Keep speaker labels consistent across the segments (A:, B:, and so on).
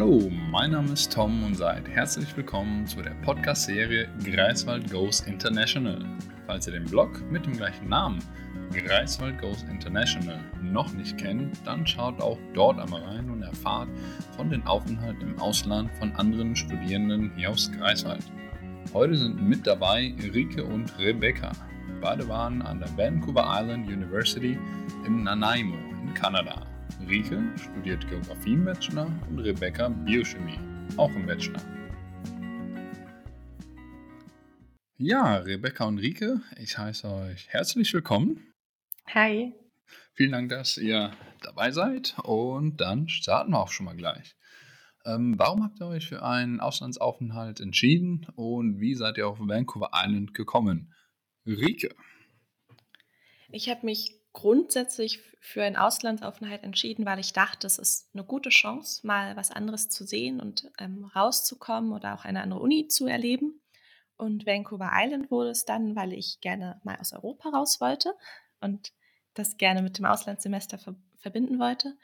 A: Hallo, mein Name ist Tom und seid herzlich willkommen zu der Podcast-Serie Greifswald Goes International. Falls ihr den Blog mit dem gleichen Namen Greifswald Goes International noch nicht kennt, dann schaut auch dort einmal rein und erfahrt von den Aufenthalten im Ausland von anderen Studierenden hier aus Greifswald. Heute sind mit dabei Rike und Rebecca. Beide waren an der Vancouver Island University in Nanaimo in Kanada. Rike studiert Geografie im Bachelor und Rebecca Biochemie, auch im Bachelor. Ja, Rebecca und Rike, ich heiße euch herzlich willkommen.
B: Hi.
A: Vielen Dank, dass ihr dabei seid und dann starten wir auch schon mal gleich. Ähm, warum habt ihr euch für einen Auslandsaufenthalt entschieden und wie seid ihr auf Vancouver Island gekommen? Rike.
B: Ich habe mich grundsätzlich für einen Auslandsaufenthalt entschieden, weil ich dachte, es ist eine gute Chance, mal was anderes zu sehen und ähm, rauszukommen oder auch eine andere Uni zu erleben. Und Vancouver Island wurde es dann, weil ich gerne mal aus Europa raus wollte und das gerne mit dem Auslandssemester ver verbinden wollte.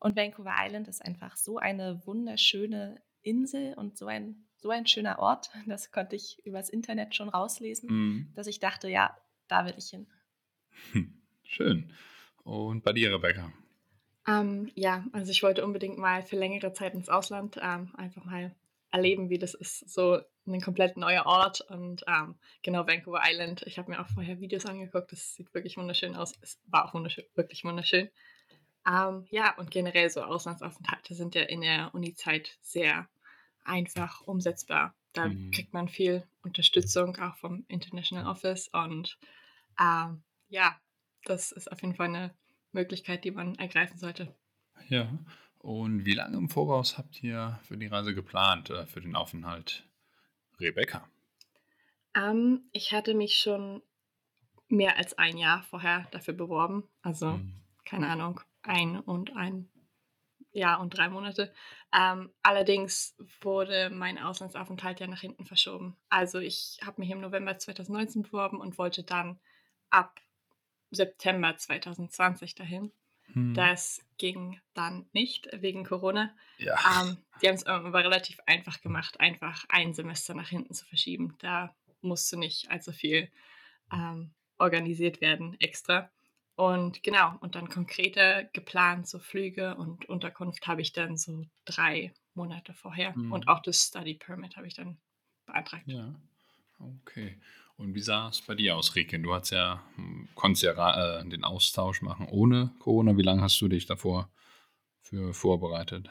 B: Und Vancouver Island ist einfach so eine wunderschöne Insel und so ein, so ein schöner Ort. Das konnte ich übers Internet schon rauslesen, mhm. dass ich dachte, ja, da will ich hin.
A: Hm. Schön. Und bei dir, Rebecca?
C: Ähm, ja, also ich wollte unbedingt mal für längere Zeit ins Ausland ähm, einfach mal erleben, wie das ist, so ein komplett neuer Ort und ähm, genau Vancouver Island. Ich habe mir auch vorher Videos angeguckt, das sieht wirklich wunderschön aus. Es war auch wunderschön, wirklich wunderschön. Ähm, ja, und generell so Auslandsaufenthalte sind ja in der Uni-Zeit sehr einfach umsetzbar. Da mhm. kriegt man viel Unterstützung auch vom International Office und ähm, ja, das ist auf jeden Fall eine Möglichkeit, die man ergreifen sollte.
A: Ja, und wie lange im Voraus habt ihr für die Reise geplant, äh, für den Aufenthalt? Rebecca.
C: Ähm, ich hatte mich schon mehr als ein Jahr vorher dafür beworben. Also, mhm. keine Ahnung, ein und ein Jahr und drei Monate. Ähm, allerdings wurde mein Auslandsaufenthalt ja nach hinten verschoben. Also ich habe mich im November 2019 beworben und wollte dann ab September 2020 dahin. Hm. Das ging dann nicht wegen Corona. Ja. Ähm, die haben es aber relativ einfach gemacht, einfach ein Semester nach hinten zu verschieben. Da musste nicht allzu viel ähm, organisiert werden extra. Und genau, und dann konkreter geplant, so Flüge und Unterkunft habe ich dann so drei Monate vorher. Hm. Und auch das Study Permit habe ich dann beantragt.
A: Ja, okay. Und wie sah es bei dir aus, Riken? Du hast ja, hm, konntest ja äh, den Austausch machen ohne Corona. Wie lange hast du dich davor für vorbereitet?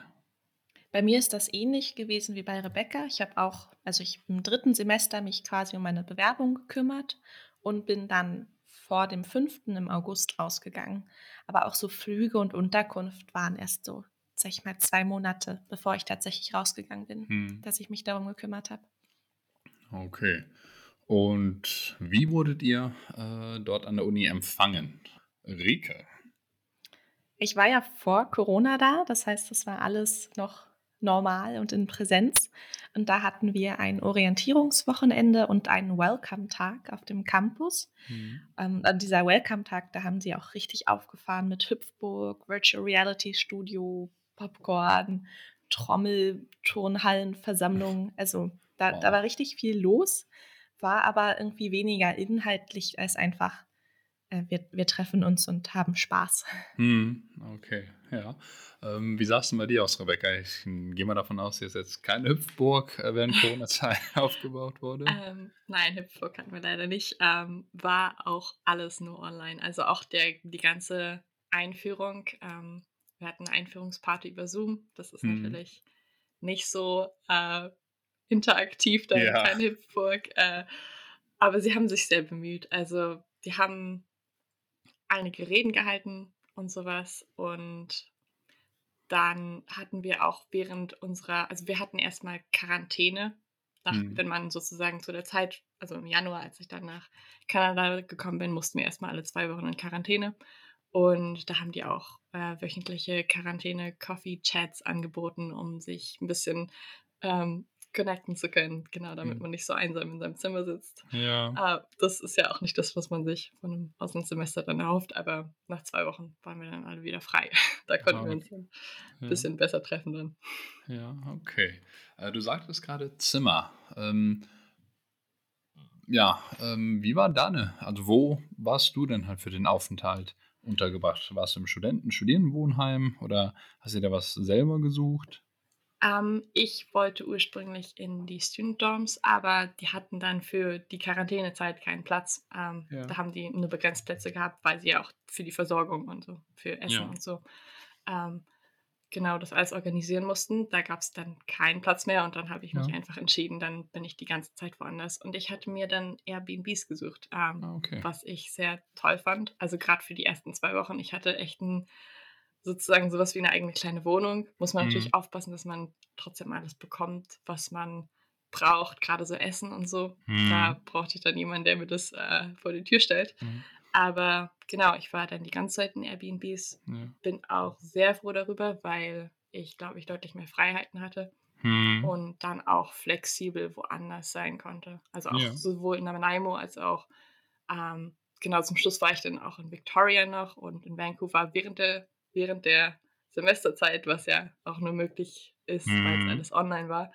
B: Bei mir ist das ähnlich gewesen wie bei Rebecca. Ich habe auch, also ich im dritten Semester mich quasi um meine Bewerbung gekümmert und bin dann vor dem fünften im August rausgegangen. Aber auch so Flüge und Unterkunft waren erst so, sag ich mal, zwei Monate, bevor ich tatsächlich rausgegangen bin, hm. dass ich mich darum gekümmert habe.
A: Okay. Und wie wurdet ihr äh, dort an der Uni empfangen? Rike.
B: Ich war ja vor Corona da, das heißt, es war alles noch normal und in Präsenz. Und da hatten wir ein Orientierungswochenende und einen Welcome-Tag auf dem Campus. Mhm. Ähm, an dieser Welcome-Tag, da haben sie auch richtig aufgefahren mit Hüpfburg, Virtual Reality Studio, Popcorn, Trommel, Turnhallenversammlung. Also da, wow. da war richtig viel los war aber irgendwie weniger inhaltlich als einfach, äh, wir, wir treffen uns und haben Spaß.
A: Hm, okay, ja. Ähm, wie sah es denn bei dir aus, Rebecca? Ich gehe mal davon aus, dass jetzt keine Hüpfburg äh, während Corona-Zeit aufgebaut wurde.
C: Ähm, nein, Hüpfburg hatten wir leider nicht. Ähm, war auch alles nur online. Also auch der, die ganze Einführung. Ähm, wir hatten eine Einführungsparty über Zoom. Das ist hm. natürlich nicht so äh, interaktiv da ja. in Hüpfburg. Äh, aber sie haben sich sehr bemüht. Also die haben einige Reden gehalten und sowas. Und dann hatten wir auch während unserer, also wir hatten erstmal Quarantäne, nach, mhm. wenn man sozusagen zu der Zeit, also im Januar, als ich dann nach Kanada gekommen bin, mussten wir erstmal alle zwei Wochen in Quarantäne. Und da haben die auch äh, wöchentliche Quarantäne-Coffee-Chats angeboten, um sich ein bisschen ähm, connecten zu können, genau, damit man nicht so einsam in seinem Zimmer sitzt.
A: Ja.
C: Äh, das ist ja auch nicht das, was man sich von einem Auslandssemester dann erhofft, aber nach zwei Wochen waren wir dann alle wieder frei. da konnten
A: Ah,
C: wir uns ein
A: Ja.
C: bisschen besser treffen dann.
A: Ja, okay. Äh, du sagtest gerade Zimmer. Ähm, ja, ähm, wie war deine? Also wo warst du denn halt für den Aufenthalt untergebracht? Warst du im Studenten Studierendenwohnheim oder hast du dir da was selber gesucht?
C: Ähm, ich wollte ursprünglich in die Student Dorms, aber die hatten dann für die Quarantänezeit keinen Platz. Ähm,
A: Ja.
C: Da haben die nur begrenzt Plätze gehabt, weil sie ja auch für die Versorgung und so, für Essen
A: Ja.
C: und so, ähm, genau das alles organisieren mussten. Da gab es dann keinen Platz mehr und dann habe ich mich
A: Ja.
C: einfach entschieden, dann bin ich die ganze Zeit woanders. Und ich hatte mir dann Airbnbs gesucht, ähm,
A: Ah, okay.
C: was ich sehr toll fand. Also gerade für die ersten zwei Wochen. Ich hatte echt ein sozusagen sowas wie eine eigene kleine Wohnung. Muss man
A: Mhm.
C: natürlich aufpassen, dass man trotzdem alles bekommt, was man braucht, gerade so Essen und so.
A: Mhm.
C: Da brauchte ich dann jemanden, der mir das äh, vor die Tür stellt.
A: Mhm.
C: Aber genau, ich war dann die ganze Zeit in Airbnbs,
A: Ja.
C: bin auch sehr froh darüber, weil ich, glaube ich, deutlich mehr Freiheiten hatte
A: Hm.
C: und dann auch flexibel woanders sein konnte. Also auch
A: Ja.
C: sowohl in Nanaimo als auch, ähm, genau zum Schluss war ich dann auch in Victoria noch und in Vancouver während der, während der Semesterzeit, was ja auch nur möglich ist, weil es
A: Mhm.
C: alles online war.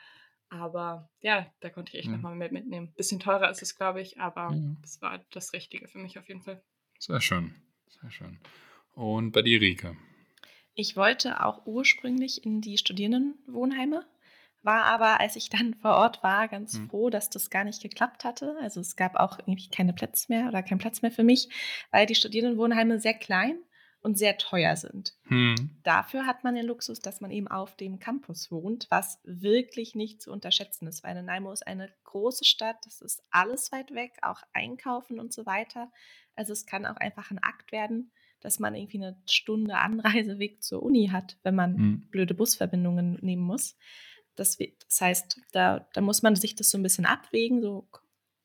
C: Aber ja, da konnte ich echt
A: Ja.
C: nochmal mehr mitnehmen. Bisschen teurer ist es, glaube ich, aber
A: Ja.
C: es war das Richtige für mich auf jeden Fall.
A: Sehr schön. Sehr schön. Und bei dir, Rike?
B: Ich wollte auch ursprünglich in die Studierendenwohnheime, war aber, als ich dann vor Ort war, ganz
A: Hm.
B: froh, dass das gar nicht geklappt hatte. Also es gab auch irgendwie keine Plätze mehr oder keinen Platz mehr für mich, weil die Studierendenwohnheime sehr klein und sehr teuer sind.
A: Hm.
B: Dafür hat man den Luxus, dass man eben auf dem Campus wohnt, was wirklich nicht zu unterschätzen ist, weil Nanaimo ist eine große Stadt, das ist alles weit weg, auch einkaufen und so weiter. Also es kann auch einfach ein Akt werden, dass man irgendwie eine Stunde Anreiseweg zur Uni hat, wenn man
A: Hm.
B: blöde Busverbindungen nehmen muss. Das, das heißt, da, da muss man sich das so ein bisschen abwägen, so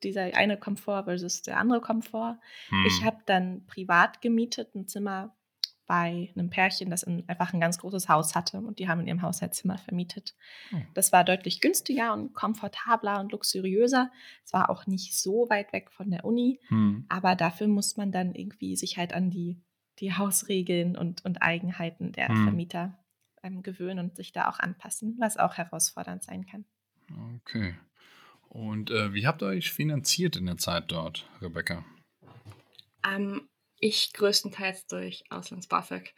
B: dieser eine Komfort versus der andere Komfort.
A: Hm.
B: Ich habe dann privat gemietet ein Zimmer bei einem Pärchen, das in, einfach ein ganz großes Haus hatte und die haben in ihrem Haus ein Zimmer vermietet.
A: Oh.
B: Das war deutlich günstiger und komfortabler und luxuriöser. Es war auch nicht so weit weg von der Uni,
A: Hm.
B: aber dafür muss man dann irgendwie sich halt an die, die Hausregeln und, und Eigenheiten der
A: Hm.
B: Vermieter ähm, gewöhnen und sich da auch anpassen, was auch herausfordernd sein kann.
A: Okay. Und äh, wie habt ihr euch finanziert in der Zeit dort, Rebecca?
C: Ähm, ich größtenteils durch Auslands-BAföG.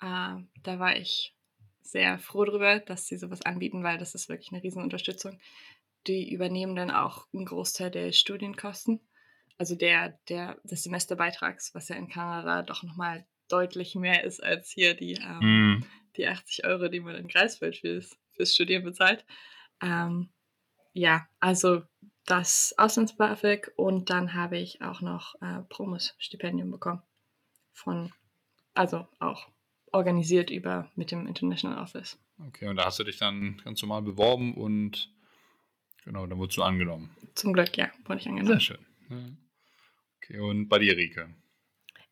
C: Äh, da war ich sehr froh drüber, dass sie sowas anbieten, weil das ist wirklich eine Riesenunterstützung. Die übernehmen dann auch einen Großteil der Studienkosten, also der, der, des Semesterbeitrags, was ja in Kanada doch nochmal deutlich mehr ist als hier die, ähm,
A: Hm.
C: die 80 Euro, die man in Greifswald fürs, fürs Studieren bezahlt. Ähm, ja, also das Auslands-BAföG und dann habe ich auch noch äh, Promus-Stipendium bekommen. Von, also auch organisiert über mit dem International Office.
A: Okay, und da hast du dich dann ganz normal beworben und genau, dann wurdest du angenommen.
C: Zum Glück, ja, wurde ich
A: Sehr
C: angenommen.
A: schön. Ja. Okay, und bei dir, Rike?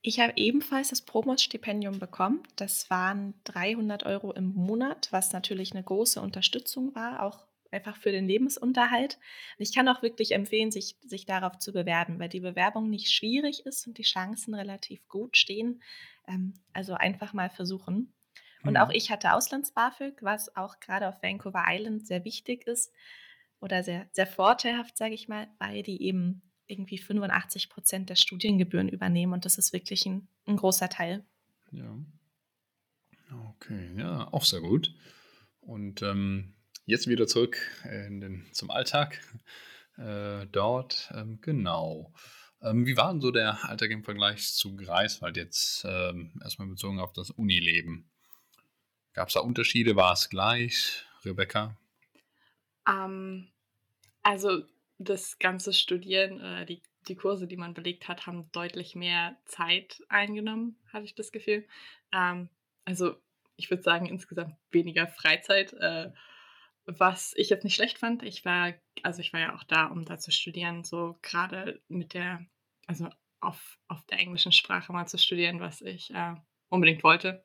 B: Ich habe ebenfalls das Promos-Stipendium bekommen. Das waren 300 Euro im Monat, was natürlich eine große Unterstützung war, auch einfach für den Lebensunterhalt. Und ich kann auch wirklich empfehlen, sich, sich darauf zu bewerben, weil die Bewerbung nicht schwierig ist und die Chancen relativ gut stehen. Ähm, also einfach mal versuchen. Und
A: Mhm.
B: auch ich hatte Auslands-BAföG, was auch gerade auf Vancouver Island sehr wichtig ist oder sehr, sehr vorteilhaft, sage ich mal, weil die eben irgendwie 85 Prozent der Studiengebühren übernehmen und das ist wirklich ein, ein großer Teil.
A: Ja. Okay, ja, auch sehr gut. Und ähm, jetzt wieder zurück den, zum Alltag äh, dort. Ähm, genau. Ähm, wie war denn so der Alltag im Vergleich zu Greifswald jetzt ähm, erstmal bezogen auf das Unileben? Gab es da Unterschiede? War es gleich? Rebecca?
C: Ähm, also das ganze Studieren, äh, die, die Kurse, die man belegt hat, haben deutlich mehr Zeit eingenommen, hatte ich das Gefühl. Ähm, also ich würde sagen, insgesamt weniger Freizeit, äh, was ich jetzt nicht schlecht fand. Ich war, also ich war ja auch da, um da zu studieren, so gerade mit der, also auf, auf der englischen Sprache mal zu studieren, was ich äh, unbedingt wollte,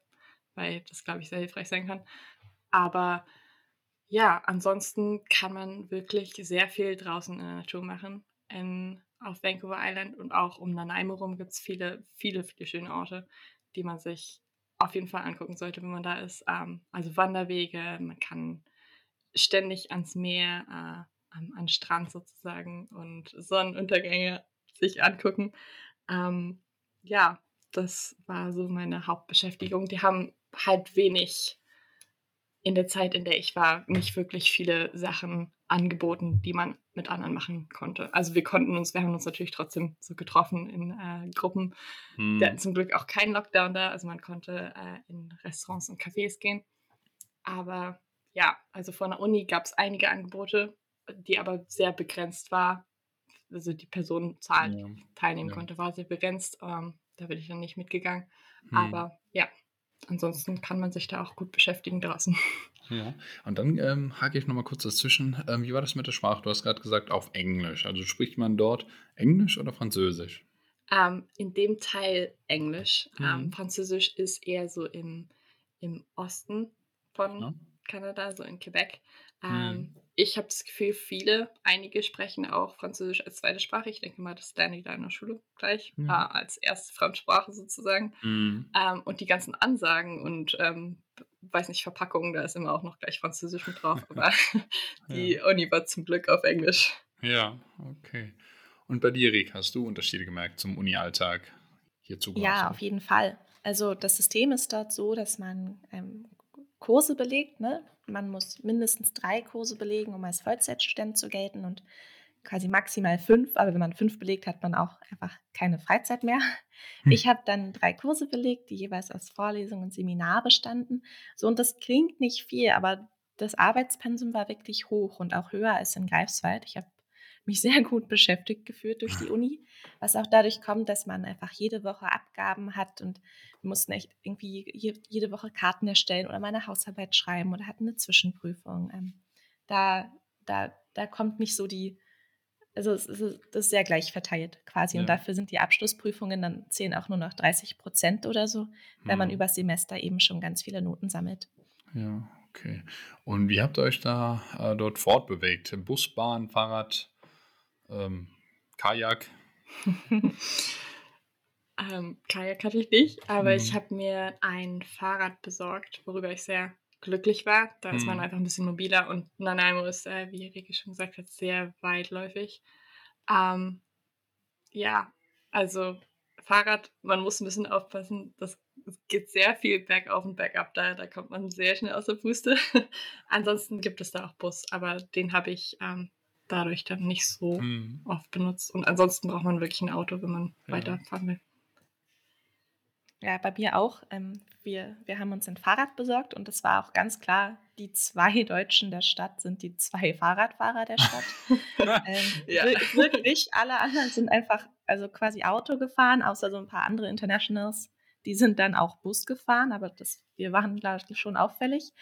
C: weil das, glaube ich, sehr hilfreich sein kann. Aber ja, ansonsten kann man wirklich sehr viel draußen in der Natur machen. In, auf Vancouver Island und auch um Nanaimo rum gibt es viele, viele, viele schöne Orte, die man sich auf jeden Fall angucken sollte, wenn man da ist. Ähm, also Wanderwege, man kann ständig ans Meer, äh, an, an Strand sozusagen und Sonnenuntergänge sich angucken. Ähm, ja, das war so meine Hauptbeschäftigung. Die haben halt wenig in der Zeit, in der ich war, nicht wirklich viele Sachen angeboten, die man mit anderen machen konnte. Also wir konnten uns, wir haben uns natürlich trotzdem so getroffen in äh, Gruppen. Hm. Wir hatten zum Glück auch keinen Lockdown da, also man konnte äh, in Restaurants und Cafés gehen. Aber ja, also von der Uni gab es einige Angebote, die aber sehr begrenzt war. Also die Personenzahl, ja. die teilnehmen ja. konnte, war sehr begrenzt. Ähm, da bin ich dann nicht mitgegangen. Hm. Aber ja, ansonsten kann man sich da auch gut beschäftigen draußen.
A: Ja, und dann ähm, hake ich nochmal kurz dazwischen. Ähm, wie war das mit der Sprache? Du hast gerade gesagt, auf Englisch. Also spricht man dort Englisch oder Französisch?
C: Ähm, in dem Teil Englisch. Mhm. Französisch ist eher so im, im Osten von ja. Kanada, so in Quebec. Mhm. Ähm, ich habe das Gefühl, viele, einige sprechen auch Französisch als zweite Sprache. Ich denke mal, das lerne ich da in der Schule gleich, mhm. äh, als erste Fremdsprache sozusagen. Mhm. Ähm, und die ganzen Ansagen und, ähm, weiß nicht, Verpackungen, da ist immer auch noch gleich Französisch mit drauf, aber die ja. Uni war zum Glück auf Englisch.
A: Ja, okay. Und bei dir, Rick, hast du Unterschiede gemerkt zum Uni-Alltag hier zu
B: Ja, auf jeden Fall. Also das System ist dort so, dass man ähm, Kurse belegt. Ne? Man muss mindestens drei Kurse belegen, um als Vollzeitstudent zu gelten und quasi maximal fünf. Aber wenn man fünf belegt, hat man auch einfach keine Freizeit mehr. Hm. Ich habe dann drei Kurse belegt, die jeweils aus Vorlesung und Seminar bestanden. So, und das klingt nicht viel, aber das Arbeitspensum war wirklich hoch und auch höher als in Greifswald. Ich habe mich sehr gut beschäftigt geführt durch die Uni, was auch dadurch kommt, dass man einfach jede Woche Abgaben hat und wir mussten echt irgendwie jede Woche Karten erstellen oder meine Hausarbeit schreiben oder hatten eine Zwischenprüfung. Ähm, da, da, da kommt nicht so die, also es ist, das ist sehr gleich verteilt quasi. Ja. Und dafür sind die Abschlussprüfungen dann zählen auch nur noch 30 Prozent oder so, weil man mhm. über Semester eben schon ganz viele Noten sammelt.
A: Ja, okay. Und wie habt ihr euch da äh, dort fortbewegt? Bus, Bahn, Fahrrad? Ähm, Kajak?
C: ähm, Kajak hatte ich nicht, aber hm. ich mhm. habe mir ein Fahrrad besorgt, worüber ich sehr glücklich war. Da hm. ist man mhm. einfach ein bisschen mobiler und Nanaimo ist, äh, wie Rike schon gesagt hat, sehr weitläufig. Ähm, ja, also Fahrrad, man muss ein bisschen aufpassen, das geht sehr viel bergauf und bergab, da, da kommt man sehr schnell aus der Puste. Ansonsten gibt es da auch Bus, aber den habe ich ähm, dadurch dann nicht so hm. oft benutzt. Und ansonsten braucht man wirklich ein Auto, wenn man ja. weiterfahren will.
B: Ja, bei mir auch. Ähm, wir, wir haben uns ein Fahrrad besorgt und es war auch ganz klar, die zwei Deutschen der Stadt sind die zwei Fahrradfahrer der Stadt. ähm, ja. Wirklich, alle anderen sind einfach, also quasi Auto gefahren, außer so ein paar andere Internationals. Die sind dann auch Bus gefahren, aber das, wir waren, glaube ich, schon auffällig.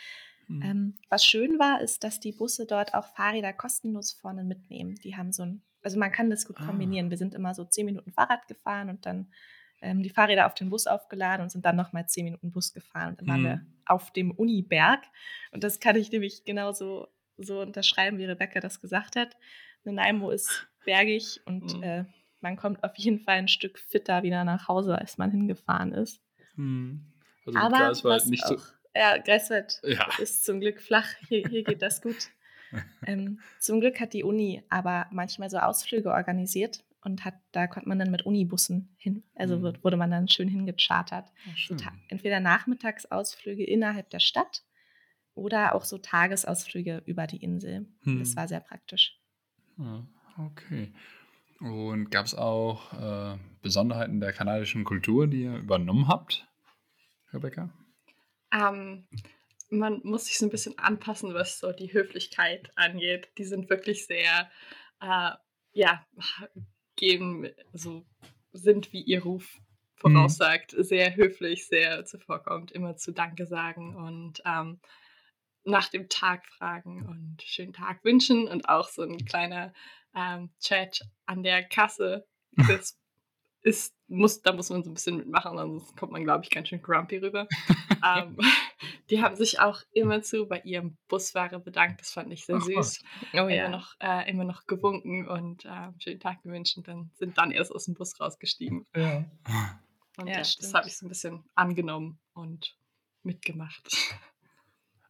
B: Mhm. Ähm, was schön war, ist, dass die Busse dort auch Fahrräder kostenlos vorne mitnehmen. Die haben so ein, also man kann das gut ah. kombinieren. Wir sind immer so zehn Minuten Fahrrad gefahren und dann ähm, die Fahrräder auf den Bus aufgeladen und sind dann nochmal zehn Minuten Bus gefahren. Und dann mhm. waren wir mhm. auf dem Uniberg. Und das kann ich nämlich genauso so unterschreiben, wie Rebecca das gesagt hat. Nanaimo ist bergig und mhm. äh, man kommt auf jeden Fall ein Stück fitter wieder nach Hause, als man hingefahren ist. Mhm. Also Aber klar, es war halt nicht so ja, Greifswald ja. ist zum Glück flach. Hier, hier geht das gut. ähm, zum Glück hat die Uni aber manchmal so Ausflüge organisiert und hat, da konnte man dann mit Unibussen hin. Also mhm. wurde man dann schön hingechartert. Ja, so entweder Nachmittagsausflüge innerhalb der Stadt oder auch so Tagesausflüge über die Insel. Mhm. Das war sehr praktisch.
A: Ja, okay. Und gab es auch äh, Besonderheiten der kanadischen Kultur, die ihr übernommen habt, Rebecca?
C: Ähm, man muss sich so ein bisschen anpassen, was so die Höflichkeit angeht. Die sind wirklich sehr, äh, ja, geben, so sind wie ihr Ruf voraussagt, mhm. sehr höflich, sehr zuvorkommt, immer zu Danke sagen und ähm, nach dem Tag fragen und schönen Tag wünschen und auch so ein kleiner ähm, Chat an der Kasse. Das ist, muss, da muss man so ein bisschen mitmachen, sonst kommt man, glaube ich, ganz schön grumpy rüber. ähm, Die haben sich auch immerzu bei ihrem Busfahrer bedankt. Das fand ich sehr süß.
B: Oh
C: Immer
B: ja.
C: noch, äh, immer noch gewunken und äh, schönen Tag gewünscht und dann sind dann erst aus dem Bus rausgestiegen.
A: Ja.
C: Und Ja, das
B: stimmt.
C: habe ich so ein bisschen angenommen und mitgemacht.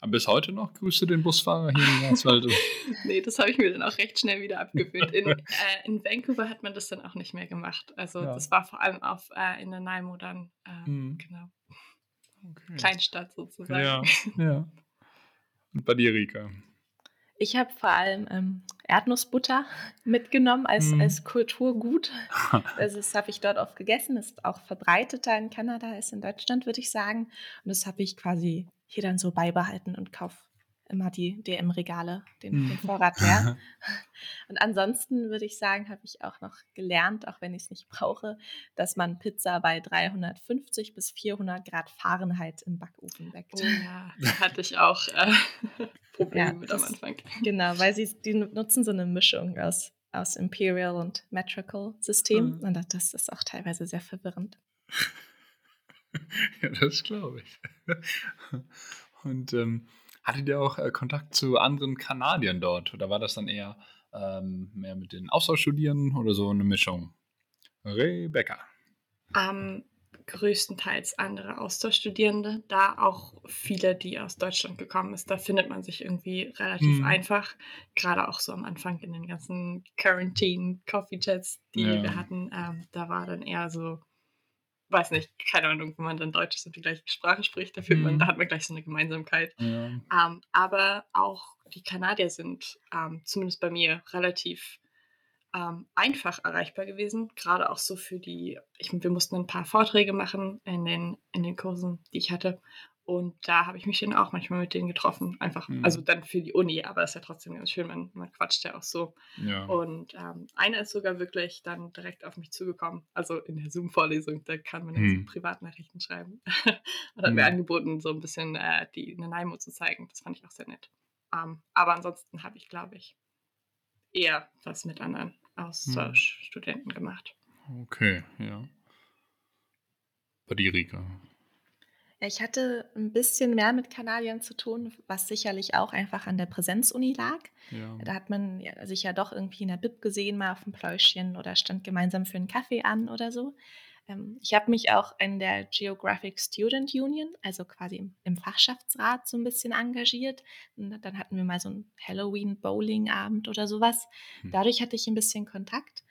A: Aber bis heute noch grüßt du den Busfahrer hier in Greifswald.
C: nee, das habe ich mir dann auch recht schnell wieder abgewöhnt. In, äh, in Vancouver hat man das dann auch nicht mehr gemacht. Also
A: Ja.
C: das war vor allem auf äh, in Nanaimo dann, äh,
A: Mhm.
C: genau,
A: Okay.
C: Kleinstadt sozusagen.
A: Ja, ja. Und bei dir, Rika?
B: Ich habe vor allem ähm, Erdnussbutter mitgenommen als,
A: Mhm.
B: als Kulturgut. Also das habe ich dort oft gegessen, ist auch verbreiteter in Kanada als in Deutschland, würde ich sagen. Und das habe ich quasi hier dann so beibehalten und kaufe immer die DM-Regale, den,
A: Mhm.
B: den Vorrat leer. Und ansonsten würde ich sagen, habe ich auch noch gelernt, auch wenn ich es nicht brauche, dass man Pizza bei 350 bis 400 Grad Fahrenheit im Backofen backt.
C: Oh ja, da hatte ich auch äh, Probleme
B: Ja,
C: mit am
B: das-
C: Anfang.
B: Genau, weil sie die nutzen so eine Mischung aus, aus Imperial und Metrical System.
A: Mhm.
B: Und das ist auch teilweise sehr verwirrend.
A: Ja, das glaube ich. Und ähm, hattet ihr auch äh, Kontakt zu anderen Kanadiern dort? Oder war das dann eher ähm, mehr mit den Austauschstudierenden oder so eine Mischung? Rebecca.
C: Ähm, größtenteils andere Austauschstudierende, da auch viele, die aus Deutschland gekommen ist. Da findet man sich irgendwie relativ
A: Mhm.
C: einfach. Gerade auch so am Anfang in den ganzen Quarantine Coffee Chats, die
A: Ja.
C: wir hatten. Ähm, da war dann eher so, weiß nicht, keine Ahnung, wenn man dann Deutsch ist und die gleiche Sprache spricht, da, fühlt man,
A: Mhm.
C: da hat man gleich so eine Gemeinsamkeit.
A: Ja.
C: Ähm, aber auch die Kanadier sind ähm, zumindest bei mir relativ ähm, einfach erreichbar gewesen. Gerade auch so für die, ich, wir mussten ein paar Vorträge machen in den, in den Kursen, die ich hatte. Und da habe ich mich dann auch manchmal mit denen getroffen. Einfach,
A: Mhm.
C: also dann für die Uni, aber ist ja trotzdem ganz schön, man, man quatscht ja auch so.
A: ja.
C: Und ähm, einer ist sogar wirklich dann direkt auf mich zugekommen. Also in der Zoom-Vorlesung, da kann man dann
A: Hm.
C: so Privatnachrichten schreiben. und hat mir
A: Hm.
C: angeboten, so ein bisschen äh, die Nanaimo zu zeigen. Das fand ich auch sehr nett. Ähm, aber ansonsten habe ich, glaube ich, eher was mit anderen Austauschstudenten gemacht.
A: Okay, ja. Bei dir, Rika.
B: Ich hatte ein bisschen mehr mit Kanadiern zu tun, was sicherlich auch einfach an der Präsenzuni lag.
A: Ja.
B: Da hat man ja- sich ja doch irgendwie in der Bib gesehen, mal auf dem Pläuschchen oder stand gemeinsam für einen Kaffee an oder so. Ähm, Ich habe mich auch in der Geographic Student Union, also quasi im, im Fachschaftsrat, so ein bisschen engagiert. Und dann hatten wir mal so einen Halloween-Bowling-Abend oder sowas.
A: Hm.
B: Dadurch hatte ich ein bisschen Kontakt.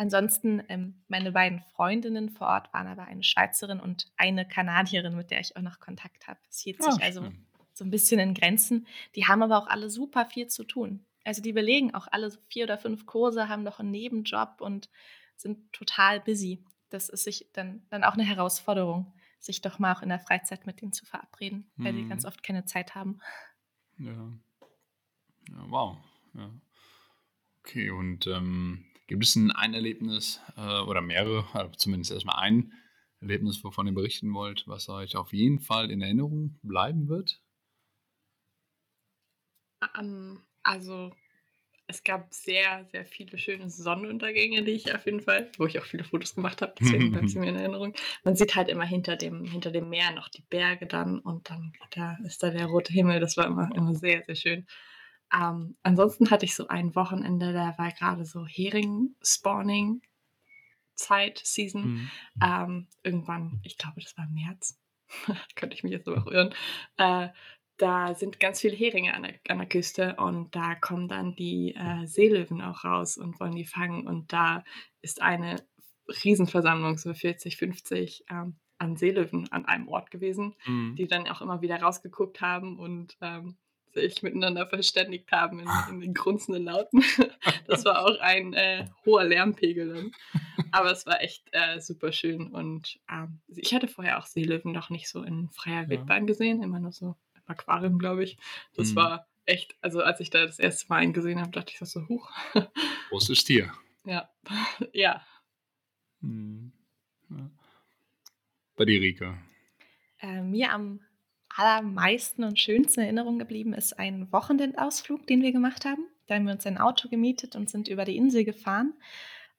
B: Ansonsten, ähm, meine beiden Freundinnen vor Ort waren aber eine Schweizerin und eine Kanadierin, mit der ich auch noch Kontakt habe. Es hielt sich
A: Ah,
B: also
A: schön.
B: so ein bisschen in Grenzen. Die haben aber auch alle super viel zu tun. Also die belegen auch alle vier oder fünf Kurse, haben noch einen Nebenjob und sind total busy. Das ist sich dann, dann auch eine Herausforderung, sich doch mal auch in der Freizeit mit denen zu verabreden, weil die
A: Mhm.
B: ganz oft keine Zeit haben.
A: Ja. ja wow. Ja. Okay, und ähm, gibt es ein, ein Erlebnis äh, oder mehrere, also zumindest erstmal ein Erlebnis, wovon ihr berichten wollt, was euch auf jeden Fall in Erinnerung bleiben wird?
C: Ähm, also es gab sehr, sehr viele schöne Sonnenuntergänge, die ich auf jeden Fall, wo ich auch viele Fotos gemacht habe, deswegen bleibt sie mir in Erinnerung. Man sieht halt immer hinter dem, hinter dem Meer noch die Berge dann und dann da ist da der rote Himmel. Das war immer, immer sehr, sehr schön. Ähm, ansonsten hatte ich so ein Wochenende, da war gerade so Hering-Spawning-Zeit, Season.
A: Mhm.
C: Ähm, irgendwann, ich glaube, das war im März, könnte ich mich jetzt aber auch irren, äh, da sind ganz viele Heringe an der, an der Küste und da kommen dann die äh, Seelöwen auch raus und wollen die fangen und da ist eine Riesenversammlung, so 40, 50 ähm, an Seelöwen an einem Ort gewesen,
A: Mhm.
C: die dann auch immer wieder rausgeguckt haben und ähm, sich miteinander verständigt haben in, in den grunzenden Lauten. Das war auch ein äh, hoher Lärmpegel dann. Aber es war echt äh, super schön. Und ähm, ich hatte vorher auch Seelöwen noch nicht so in freier
A: Ja.
C: Wildbahn gesehen, immer nur so im Aquarium, glaube ich. Das
A: Mhm.
C: war echt, also als ich da das erste Mal einen gesehen habe, dachte ich so, huch.
A: Großes Tier.
C: ja, ja.
A: Mhm. Ja. Bei dir, Rika.
B: Äh, mir am allermeisten und schönsten in Erinnerung geblieben ist ein Wochenendausflug, den wir gemacht haben. Da haben wir uns ein Auto gemietet und sind über die Insel gefahren.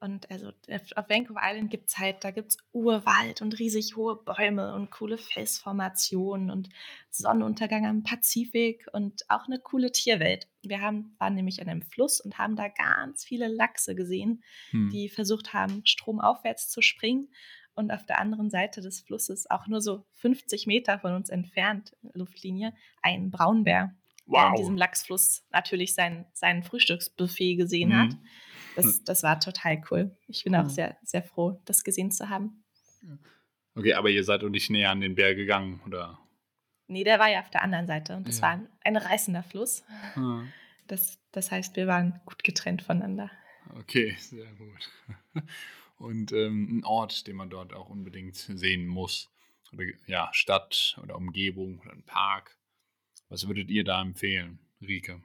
B: Und also auf Vancouver Island gibt es halt, da gibt es Urwald und riesig hohe Bäume und coole Felsformationen und Sonnenuntergang am Pazifik und auch eine coole Tierwelt. Wir haben, waren nämlich an einem Fluss und haben da ganz viele Lachse gesehen, hm. die versucht haben, stromaufwärts zu springen. Und auf der anderen Seite des Flusses, auch nur so 50 Meter von uns entfernt, Luftlinie, ein Braunbär, wow. der in diesem Lachsfluss natürlich sein, sein Frühstücksbuffet gesehen hm. hat das, hm. das war total cool. Ich bin auch hm. sehr, sehr froh, das gesehen zu haben.
A: Okay, aber ihr seid doch nicht näher an den Berg gegangen, oder?
B: Nee, der war ja auf der anderen Seite und das ja. war ein, ein reißender Fluss. Ja. Das, das heißt, wir waren gut getrennt voneinander.
A: Okay, sehr gut. Und ähm, ein Ort, den man dort auch unbedingt sehen muss. Oder ja, Stadt oder Umgebung oder ein Park. Was würdet ihr da empfehlen, Rike?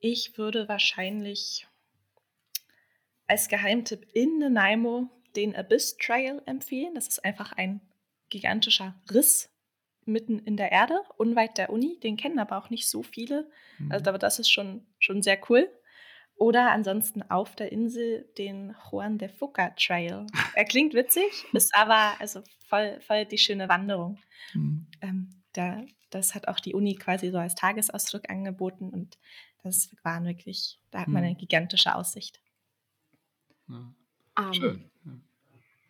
B: Ich würde wahrscheinlich als Geheimtipp in Nanaimo den Abyss Trail empfehlen. Das ist einfach ein gigantischer Riss mitten in der Erde, unweit der Uni. Den kennen aber auch nicht so viele. Mhm. Also, aber das ist schon, schon sehr cool. Oder ansonsten auf der Insel den Juan de Fuca Trail. Er klingt witzig, ist aber also voll, voll die schöne Wanderung. Mhm. Ähm, da, das hat auch die Uni quasi so als Tagesausdruck angeboten und das war wirklich, da hat man mhm. eine gigantische Aussicht.
C: Ja. Um, Schön.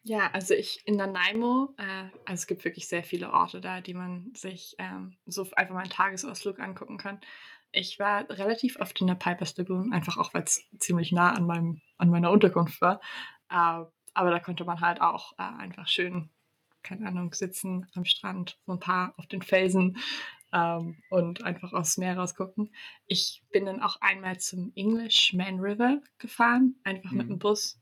C: Ja. also ich in Nanaimo, äh, also es gibt wirklich sehr viele Orte da, die man sich ähm, so einfach mal einen Tagesausflug angucken kann. Ich war relativ oft in der Pipers Lagoon, einfach auch, weil es ziemlich nah an, meinem, an meiner Unterkunft war. Äh, aber da konnte man halt auch äh, einfach schön, keine Ahnung, sitzen am Strand, so ein paar auf den Felsen ähm, und einfach aufs Meer rausgucken. Ich bin dann auch einmal zum Englishman River gefahren, einfach mhm. mit dem Bus.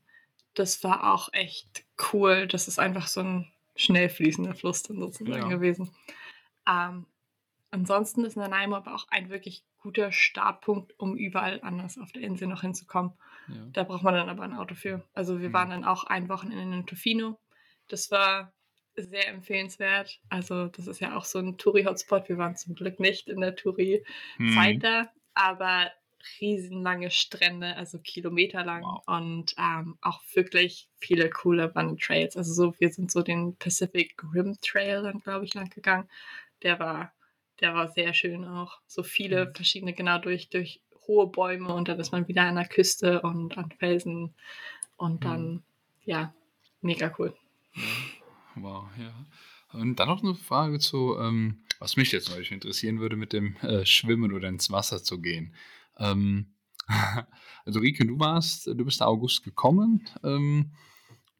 C: Das war auch echt cool. Das ist einfach so ein schnell fließender Fluss dann sozusagen ja. gewesen. Ähm, ansonsten ist Nanaimo aber auch ein wirklich guter Startpunkt, um überall anders auf der Insel noch hinzukommen. Ja. Da braucht man dann aber ein Auto für. Also wir mhm. waren dann auch ein Wochenende in Tofino. Das war sehr empfehlenswert. Also das ist ja auch so ein Touri-Hotspot. Wir waren zum Glück nicht in der Touri-Zeit hm. da, aber riesenlange Strände, also kilometerlang wow. und ähm, auch wirklich viele coole Wandertrails. Also so, wir sind so den Pacific Rim Trail dann, glaube ich, lang gegangen. Der war, der war sehr schön auch. So viele mhm. verschiedene, genau durch, durch hohe Bäume und dann ist man wieder an der Küste und an Felsen und dann, mhm. ja, mega cool.
A: Wow, ja. Und dann noch eine Frage zu, ähm, was mich jetzt neulich interessieren würde, mit dem äh, Schwimmen oder ins Wasser zu gehen. Ähm, also Rike, du warst, du bist August gekommen. Ähm,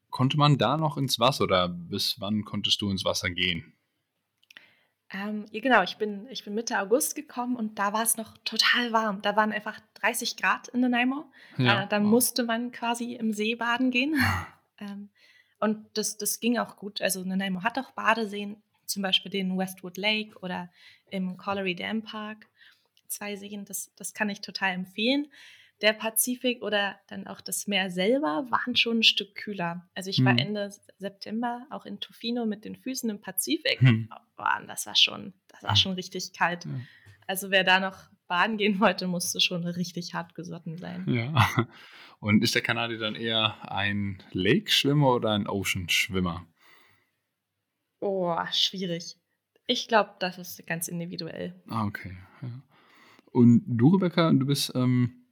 A: konnte man da noch ins Wasser oder bis wann konntest du ins Wasser gehen?
B: Ähm, ja, genau, ich bin, ich bin Mitte August gekommen und da war es noch total warm. Da waren einfach 30 Grad in Nanaimo. Ja, äh, da wow. musste man quasi im See baden gehen. ähm, und das, das ging auch gut. Also Nanaimo hat auch Badeseen, zum Beispiel den Westwood Lake oder im Colliery Dam Park. Zwei Seen, das, das kann ich total empfehlen. Der Pazifik oder dann auch das Meer selber waren schon ein Stück kühler. Also ich war hm. Ende September auch in Tofino mit den Füßen im Pazifik. Hm. Oh, das war schon, das war schon richtig kalt. Ja. Also wer da noch baden gehen wollte, musste schon richtig hart gesotten sein.
A: Ja. Und ist der Kanadier dann eher ein Lake-Schwimmer oder ein Ocean-Schwimmer?
B: Oh, schwierig. Ich glaube, das ist ganz individuell.
A: Ah, okay. Ja. Und du, Rebecca, du bist ähm,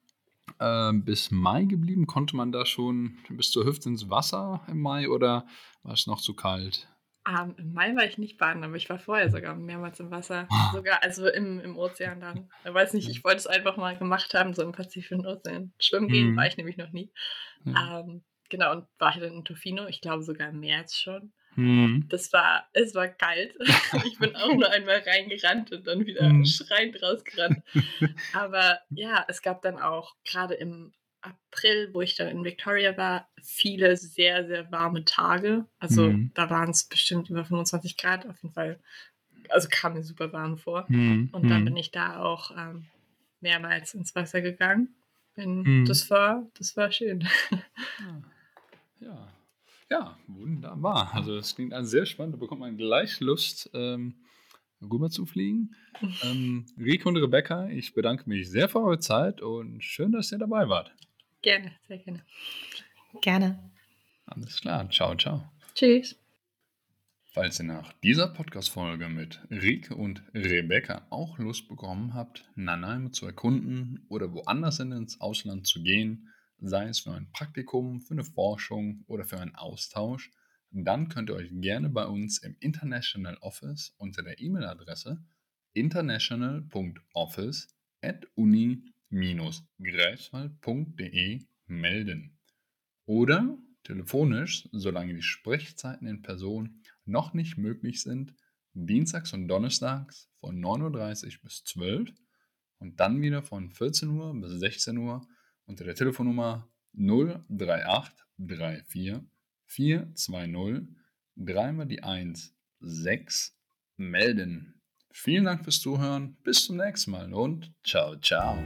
A: äh, bis Mai geblieben. Konnte man da schon bis zur Hüfte ins Wasser im Mai oder war es noch zu kalt?
C: Um, Im Mai war ich nicht baden, aber ich war vorher sogar mehrmals im Wasser. Ah. Sogar, also im, im Ozean dann. Ich weiß nicht, ich wollte es einfach mal gemacht haben, so im Pazifischen Ozean. Schwimmen gehen mhm. war ich nämlich noch nie. Mhm. Um, genau, und war ich dann in Tofino, ich glaube sogar im März schon. Mhm. Das war, es war kalt. ich bin auch nur einmal reingerannt und dann wieder mhm. schreiend rausgerannt. Aber ja, es gab dann auch gerade im April, wo ich dann in Victoria war, viele sehr, sehr warme Tage. Also mhm. da waren es bestimmt über 25 Grad auf jeden Fall. Also kam mir super warm vor. Mhm. Und dann mhm. bin ich da auch ähm, mehrmals ins Wasser gegangen. Und mhm. das war, das war schön.
A: Ja. ja. Wunderbar. Also das klingt an sehr spannend. Da bekommt man gleich Lust, ähm, rüber zu fliegen. ähm, Rico und Rebecca, ich bedanke mich sehr für eure Zeit und schön, dass ihr dabei wart.
C: Gerne, sehr gerne.
B: Gerne.
A: Alles klar. Ciao, ciao.
C: Tschüss.
A: Falls ihr nach dieser Podcast-Folge mit Rike und Rebecca auch Lust bekommen habt, Nanaimo zu erkunden oder woanders ins Ausland zu gehen, sei es für ein Praktikum, für eine Forschung oder für einen Austausch, dann könnt ihr euch gerne bei uns im International Office unter der E-Mail-Adresse international.office at uni-greifswald.de melden. Oder telefonisch, solange die Sprechzeiten in Person noch nicht möglich sind, dienstags und donnerstags von 9.30 Uhr bis 12 Uhr und dann wieder von 14 Uhr bis 16 Uhr unter der Telefonnummer 03834 420 dreimal die 1 6 melden. Vielen Dank fürs Zuhören, bis zum nächsten Mal und ciao, ciao.